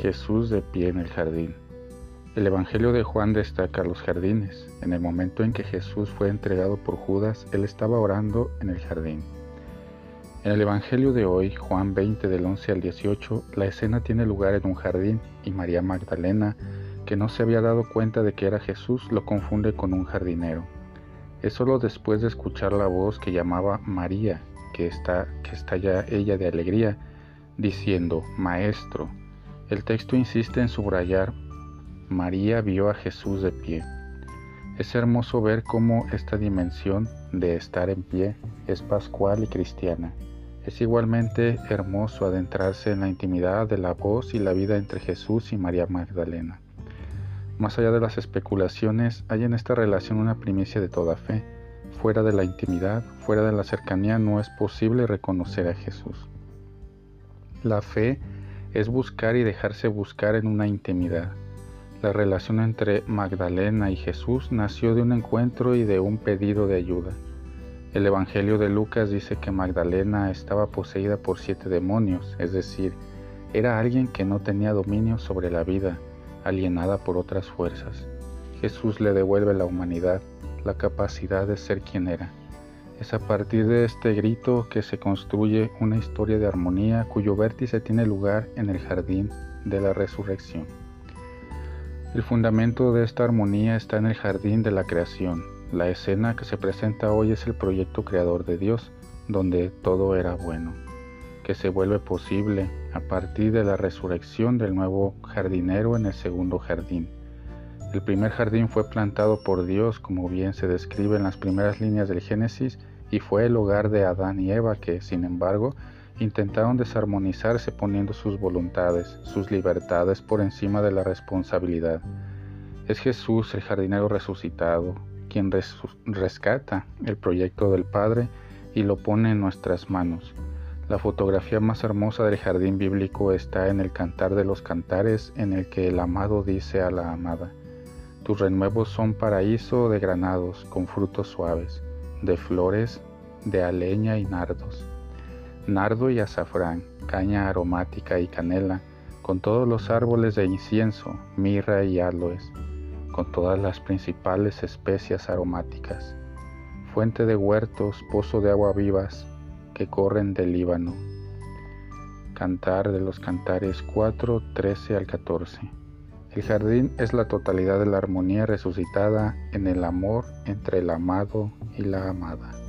Jesús de pie en el jardín. El Evangelio de Juan destaca los jardines. En el momento en que Jesús fue entregado por Judas, él estaba orando en el jardín. En el Evangelio de hoy, Juan 20 del 11 al 18, la escena tiene lugar en un jardín y María Magdalena, que no se había dado cuenta de que era Jesús, lo confunde con un jardinero. Es solo después de escuchar la voz que llamaba María, que está, que estalla ella de alegría, diciendo, Maestro. El texto insiste en subrayar, María vio a Jesús de pie. Es hermoso ver cómo esta dimensión de estar en pie es pascual y cristiana. Es igualmente hermoso adentrarse en la intimidad de la voz y la vida entre Jesús y María Magdalena. Más allá de las especulaciones, hay en esta relación una primicia de toda fe. Fuera de la intimidad, fuera de la cercanía, no es posible reconocer a Jesús. La fe es buscar y dejarse buscar en una intimidad. La relación entre Magdalena y Jesús nació de un encuentro y de un pedido de ayuda. El Evangelio de Lucas dice que Magdalena estaba poseída por siete demonios, es decir, era alguien que no tenía dominio sobre la vida, alienada por otras fuerzas. Jesús le devuelve la humanidad, la capacidad de ser quien era. Es a partir de este grito que se construye una historia de armonía cuyo vértice tiene lugar en el jardín de la resurrección. El fundamento de esta armonía está en el jardín de la creación. La escena que se presenta hoy es el proyecto creador de Dios, donde todo era bueno que se vuelve posible a partir de la resurrección del nuevo jardinero en el segundo jardín. El primer jardín fue plantado por Dios, como bien se describe en las primeras líneas del Génesis, y fue el hogar de Adán y Eva que, sin embargo, intentaron desarmonizarse poniendo sus voluntades, sus libertades por encima de la responsabilidad. Es Jesús, el jardinero resucitado, quien rescata el proyecto del Padre y lo pone en nuestras manos. La fotografía más hermosa del jardín bíblico está en el Cantar de los Cantares, en el que el amado dice a la amada, Tus renuevos son paraíso de granados, con frutos suaves, de flores, de aleña y nardos, nardo y azafrán, caña aromática y canela, con todos los árboles de incienso, mirra y aloes, con todas las principales especias aromáticas, fuente de huertos, pozo de agua vivas, que corren del Líbano. Cantar de los Cantares 4, 13 al 14. El jardín es la totalidad de la armonía resucitada en el amor entre el amado y la amada.